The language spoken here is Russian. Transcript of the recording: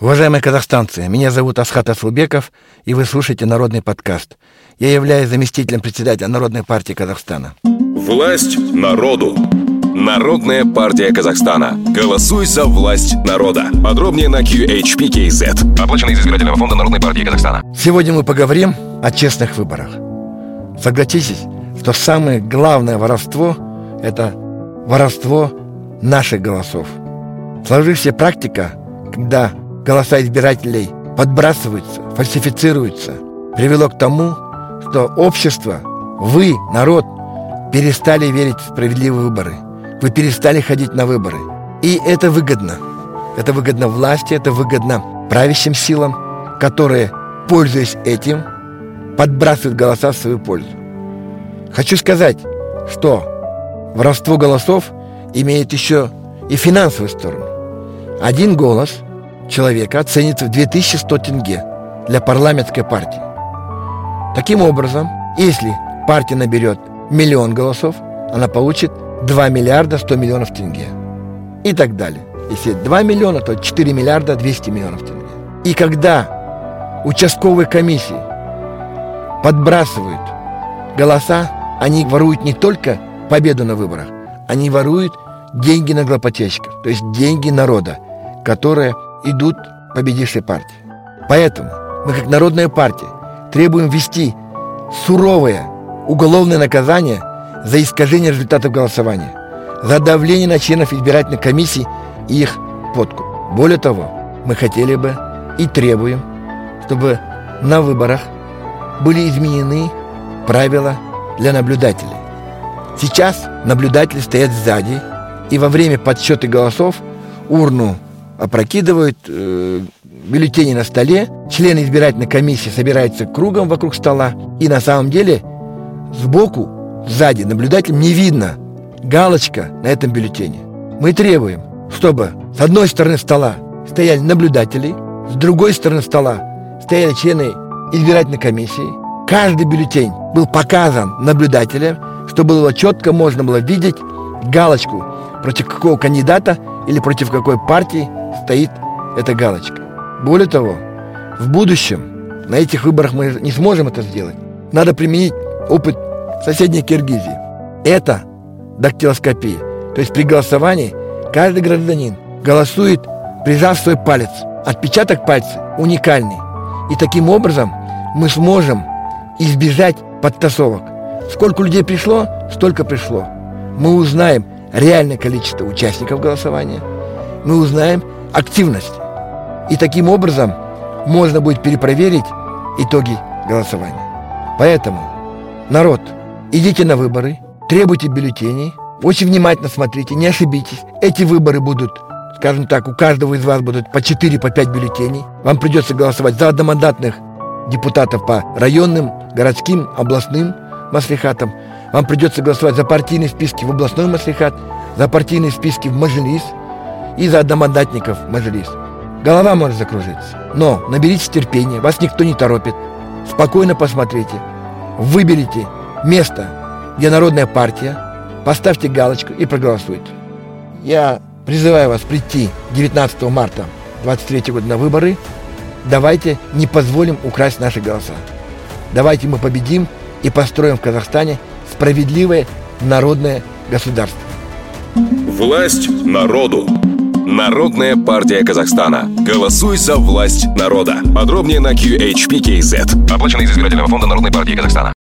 Уважаемые казахстанцы, меня зовут Асхат Асылбеков, и вы слушаете Народный подкаст. Я являюсь заместителем председателя Народной партии Казахстана. Власть народу. Народная партия Казахстана. Голосуй за власть народа. Подробнее на QHPKZ. Оплачено из избирательного фонда Народной партии Казахстана. Сегодня мы поговорим о честных выборах. Согласитесь, что самое главное воровство – это воровство наших голосов. Сложившаяся практика, когда голоса избирателей подбрасываются, фальсифицируются, привело к тому, что общество, вы, народ, перестали верить в справедливые выборы. Вы перестали ходить на выборы. И это выгодно. Это выгодно власти, это выгодно правящим силам, которые, пользуясь этим, подбрасывают голоса в свою пользу. Хочу сказать, что воровство голосов имеет еще и финансовую сторону. Один голос – человека оценится в 2100 тенге для парламентской партии. Таким образом, если партия наберет миллион голосов, она получит 2 миллиарда 100 миллионов тенге. И так далее. Если 2 миллиона, то 4 миллиарда 200 миллионов тенге. И когда участковые комиссии подбрасывают голоса, они воруют не только победу на выборах, они воруют деньги налогоплательщиков, то есть деньги народа, которые идут победившей партии. Поэтому мы, как народная партия, требуем ввести суровое уголовное наказание за искажение результатов голосования, за давление на членов избирательной комиссии и их подкуп. Более того, мы хотели бы и требуем, чтобы на выборах были изменены правила для наблюдателей. Сейчас наблюдатели стоят сзади, и во время подсчета голосов урну опрокидывают э, бюллетени на столе, члены избирательной комиссии собираются кругом вокруг стола, и на самом деле сбоку, сзади наблюдателям не видно галочка на этом бюллетене. Мы требуем, чтобы с одной стороны стола стояли наблюдатели, с другой стороны стола стояли члены избирательной комиссии. Каждый бюллетень был показан наблюдателям, чтобы было четко можно было видеть галочку, против какого кандидата или против какой партии стоит эта галочка. Более того, в будущем на этих выборах мы не сможем это сделать. Надо применить опыт соседней Киргизии. Это дактилоскопия. То есть при голосовании каждый гражданин голосует, прижав свой палец. Отпечаток пальца уникальный. И таким образом мы сможем избежать подтасовок. Сколько людей пришло, столько пришло. Мы узнаем реальное количество участников голосования. Мы узнаем активность. И таким образом можно будет перепроверить итоги голосования. Поэтому, народ, идите на выборы, требуйте бюллетеней, очень внимательно смотрите, не ошибитесь. Эти выборы будут, скажем так, у каждого из вас будут по 4, по 5 бюллетеней. Вам придется голосовать за одномандатных депутатов по районным, городским, областным маслихатам. Вам придется голосовать за партийные списки в областной маслихат, за партийные списки в Мажилис – и за одномандатников Мажилис. Голова может закружиться. Но наберитесь терпения, вас никто не торопит. Спокойно посмотрите, выберите место, где Народная партия, поставьте галочку и проголосуйте. Я призываю вас прийти 19 марта 23 года на выборы. Давайте не позволим украсть наши голоса. Давайте мы победим и построим в Казахстане справедливое народное государство. Власть народу. Народная партия Казахстана. Голосуй за власть народа. Подробнее на QHPKZ. Оплачено из избирательного фонда Народной партии Казахстана.